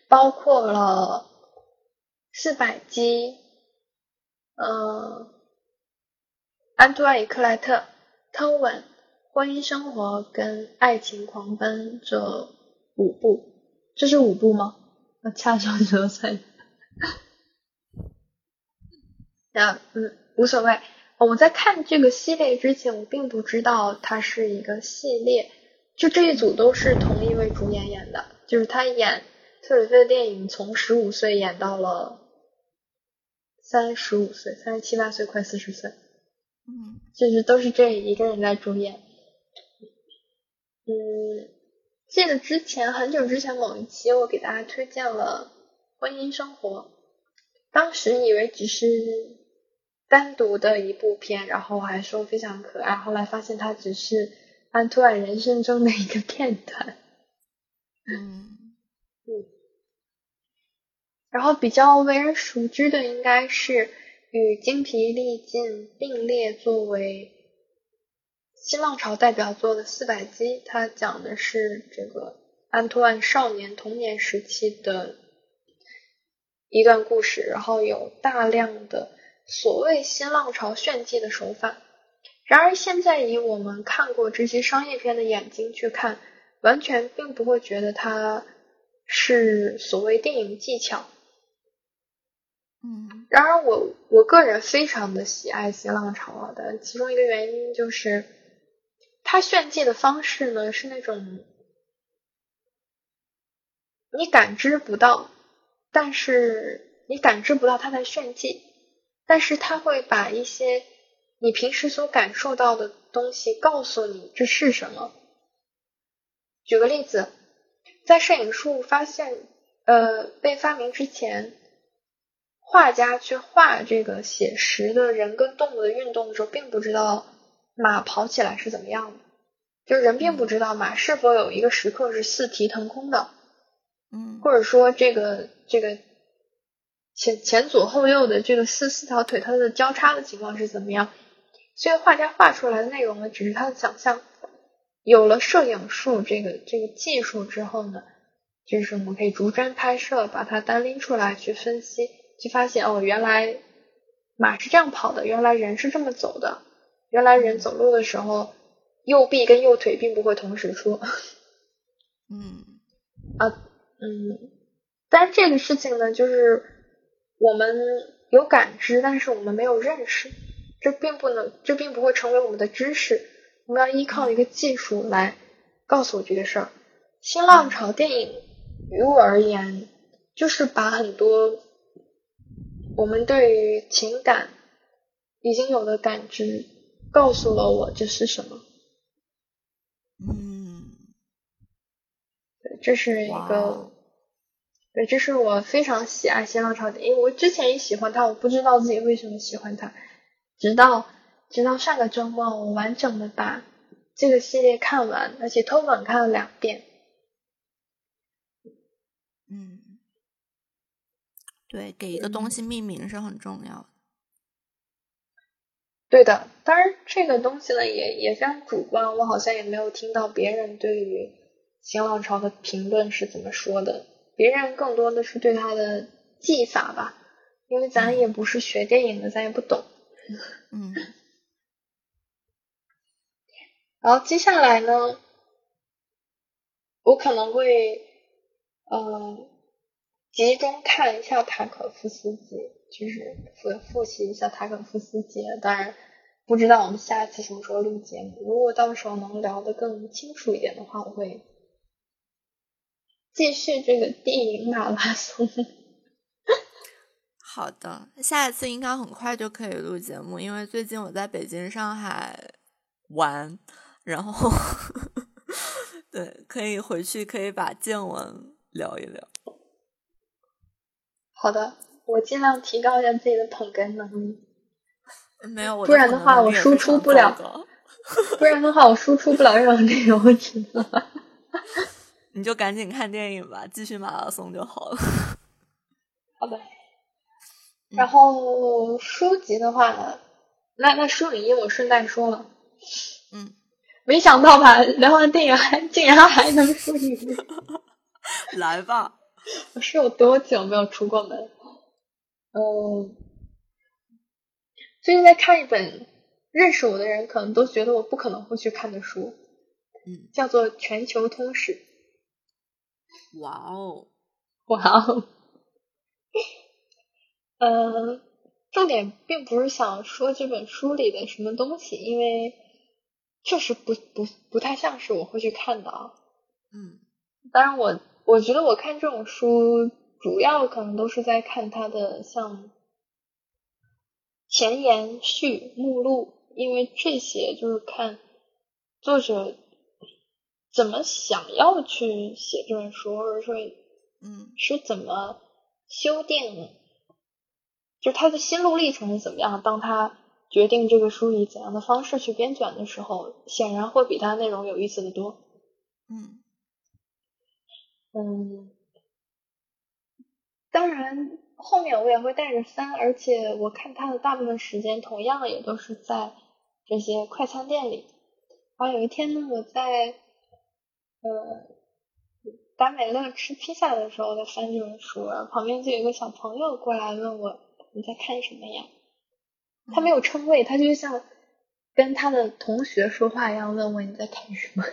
包括了四百击，呃，安图万与克莱特、偷吻、婚姻生活跟爱情狂奔这五部，这是五部吗？我掐手指头算。啊，嗯，无所谓。我在看这个系列之前，我并不知道它是一个系列。就这一组都是同一位主演演的，就是他演特里费的电影，从十五岁演到了三十五岁，三十七八岁，快四十岁。嗯，就是都是这一个人在主演。嗯，记得之前很久之前某一期，我给大家推荐了《婚姻生活》，当时以为只是。单独的一部片，然后还说非常可爱，后来发现它只是安徒尔人生中的一个片段。嗯 嗯，然后比较为人熟知的应该是与精疲力尽并列作为新浪潮代表作的《四百击》，它讲的是这个安托万少年童年时期的一段故事，然后有大量的。所谓新浪潮炫技的手法，然而现在以我们看过这些商业片的眼睛去看，完全并不会觉得它是所谓电影技巧。嗯，然而我我个人非常的喜爱新浪潮的，其中一个原因就是他炫技的方式呢是那种你感知不到，但是你感知不到他在炫技。但是他会把一些你平时所感受到的东西告诉你这是什么。举个例子，在摄影术发现呃被发明之前，画家去画这个写实的人跟动物的运动的时候，并不知道马跑起来是怎么样的，就是人并不知道马是否有一个时刻是四蹄腾空的，嗯，或者说这个这个。前前左后右的这个四四条腿，它的交叉的情况是怎么样？所以画家画出来的内容呢，只是他的想象。有了摄影术这个这个技术之后呢，就是我们可以逐帧拍摄，把它单拎出来去分析，去发现哦，原来马是这样跑的，原来人是这么走的，原来人走路的时候右臂跟右腿并不会同时出。嗯啊嗯，但是这个事情呢，就是。我们有感知，但是我们没有认识，这并不能，这并不会成为我们的知识。我们要依靠一个技术来告诉我这个事儿。新浪潮电影于我而言，就是把很多我们对于情感已经有的感知告诉了我这是什么。嗯，对，这是一个。对，这是我非常喜爱新浪潮的，因为我之前也喜欢他，我不知道自己为什么喜欢他，直到直到上个周末，我完整的把这个系列看完，而且偷本看了两遍。嗯，对，给一个东西命名是很重要的。对的，当然这个东西呢也也非常主观，我好像也没有听到别人对于新浪潮的评论是怎么说的。别人更多的是对他的技法吧，因为咱也不是学电影的，咱也不懂。嗯。然后接下来呢，我可能会呃集中看一下塔可夫斯基，就是复复习一下塔可夫斯基。当然，不知道我们下一次什么时候录节目。如果到时候能聊得更清楚一点的话，我会。继续这个电影马拉松。好的，下一次应该很快就可以录节目，因为最近我在北京、上海玩，然后 对，可以回去可以把见闻聊一聊。好的，我尽量提高一下自己的捧哏能力。没有，不然的话我输出不了。不然的话我输出不了任何内容，我知道。你就赶紧看电影吧，继续马拉松就好了。好的。然后书籍的话，那那书影音我顺带说了，嗯，没想到吧，聊完电影还竟然还能说英语。来吧，我 是有多久没有出过门？嗯，最近在看一本认识我的人可能都觉得我不可能会去看的书，嗯，叫做《全球通史》。哇哦，哇哦，呃，重点并不是想说这本书里的什么东西，因为确实不不不太像是我会去看的啊。嗯当然我，我觉得我看这种书，主要可能都是在看它的像前言、序、目录，因为这些就是看作者怎么想要去写这本书，或者说嗯是怎么修订，就是他的心路历程是怎么样。当他决定这个书以怎样的方式去编纂的时候，显然会比他内容有意思的多。嗯嗯，当然后面我也会带着翻，而且我看他的大部分时间同样也都是在这些快餐店里。然后有一天呢，我在呃达美乐吃披萨的时候在翻这本书，然后旁边就有一个小朋友过来问我你在看什么呀？他没有称谓，他就像跟他的同学说话一样问我你在看什么。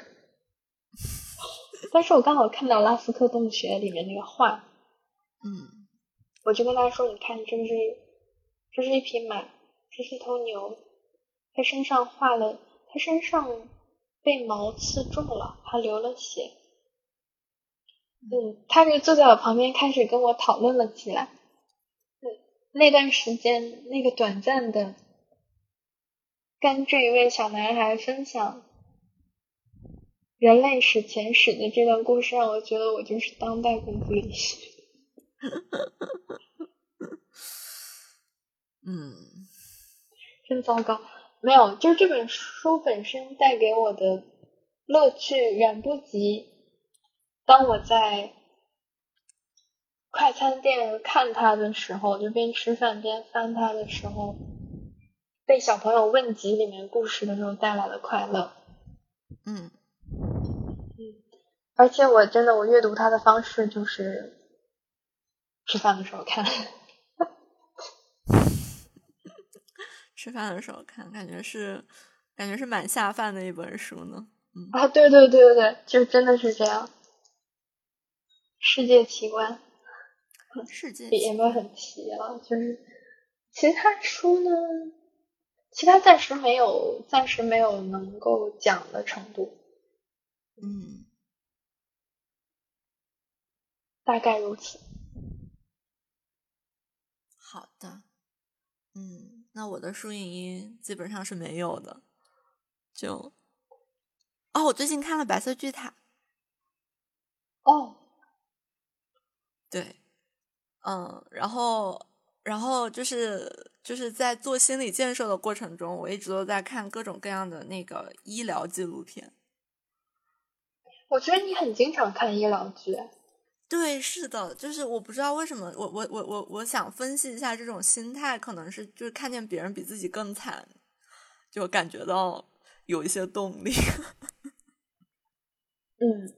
但是我刚好看到拉斯克洞穴里面那个画，嗯我就跟他说：“你看，这是这是一匹马，这是一头牛，它身上画了，它身上被矛刺中了，还流了血。”嗯，他就坐在我旁边，开始跟我讨论了起来。嗯，那段时间，那个短暂的跟这一位小男孩分享人类史前史的这段故事，让我觉得我就是当代公布历史。嗯真糟糕，没有，就是这本书本身带给我的乐趣远不及当我在快餐店看它的时候，就边吃饭边翻它的时候，被小朋友问及里面故事的时候带来的快乐。嗯而且我真的，我阅读它的方式就是吃饭的时候看。吃饭的时候看，感觉是感觉是蛮下饭的一本书呢。嗯啊，对对对对对，就真的是这样。世界奇观 世界也没有很奇啊，就是其他书呢，其他暂时没有，暂时没有能够讲的程度，嗯大概如此。好的，嗯，那我的书影音基本上是没有的，就哦，我最近看了《白色巨塔》，哦，对，嗯，然后然后就是就是在做心理建设的过程中，我一直都在看各种各样的那个医疗纪录片。我觉得你很经常看医疗剧，对，是的，就是我不知道为什么，我我我我我想分析一下这种心态，可能是就是看见别人比自己更惨，就感觉到有一些动力。嗯，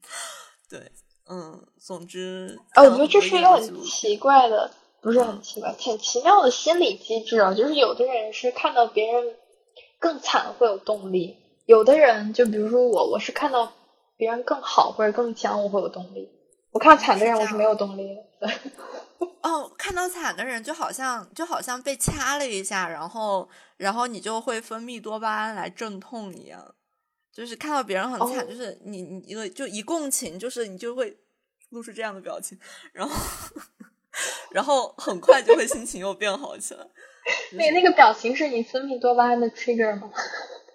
对，嗯，总之，啊，我觉得这是一个很奇怪的，不是很奇怪，挺奇妙的心理机制啊。就是有的人是看到别人更惨会有动力，有的人就比如说我，我是看到别人更好或者更强，我会有动力。我看惨的人，我是没有动力 哦，看到惨的人就好像就好像被掐了一下，然后然后你就会分泌多巴胺来镇痛一样。就是看到别人很惨，哦就是你你一个就一共情，就是你就会露出这样的表情，然后 然后很快就会心情又变好起来。那那个表情是你分泌多巴胺的 trigger 吗？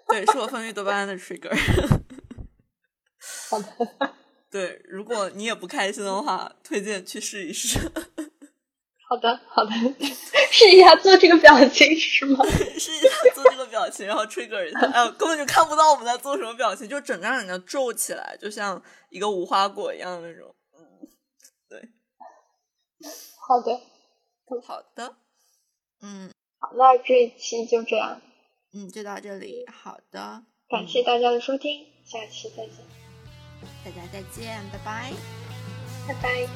对，是我分泌多巴胺的 trigger。好的，对，如果你也不开心的话，推荐去试一试。好的，好的，试一下做这个表情是吗？试一下做这个表情，然后吹个耳，哎，根本就看不到我们在做什么表情，就整张脸都皱起来，就像一个无花果一样的那种。嗯，对。好的，好的，嗯。好，那这一期就这样，嗯，就到这里。好的，感谢大家的收听，下期再见。大家再见拜拜。拜拜。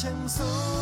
倾诉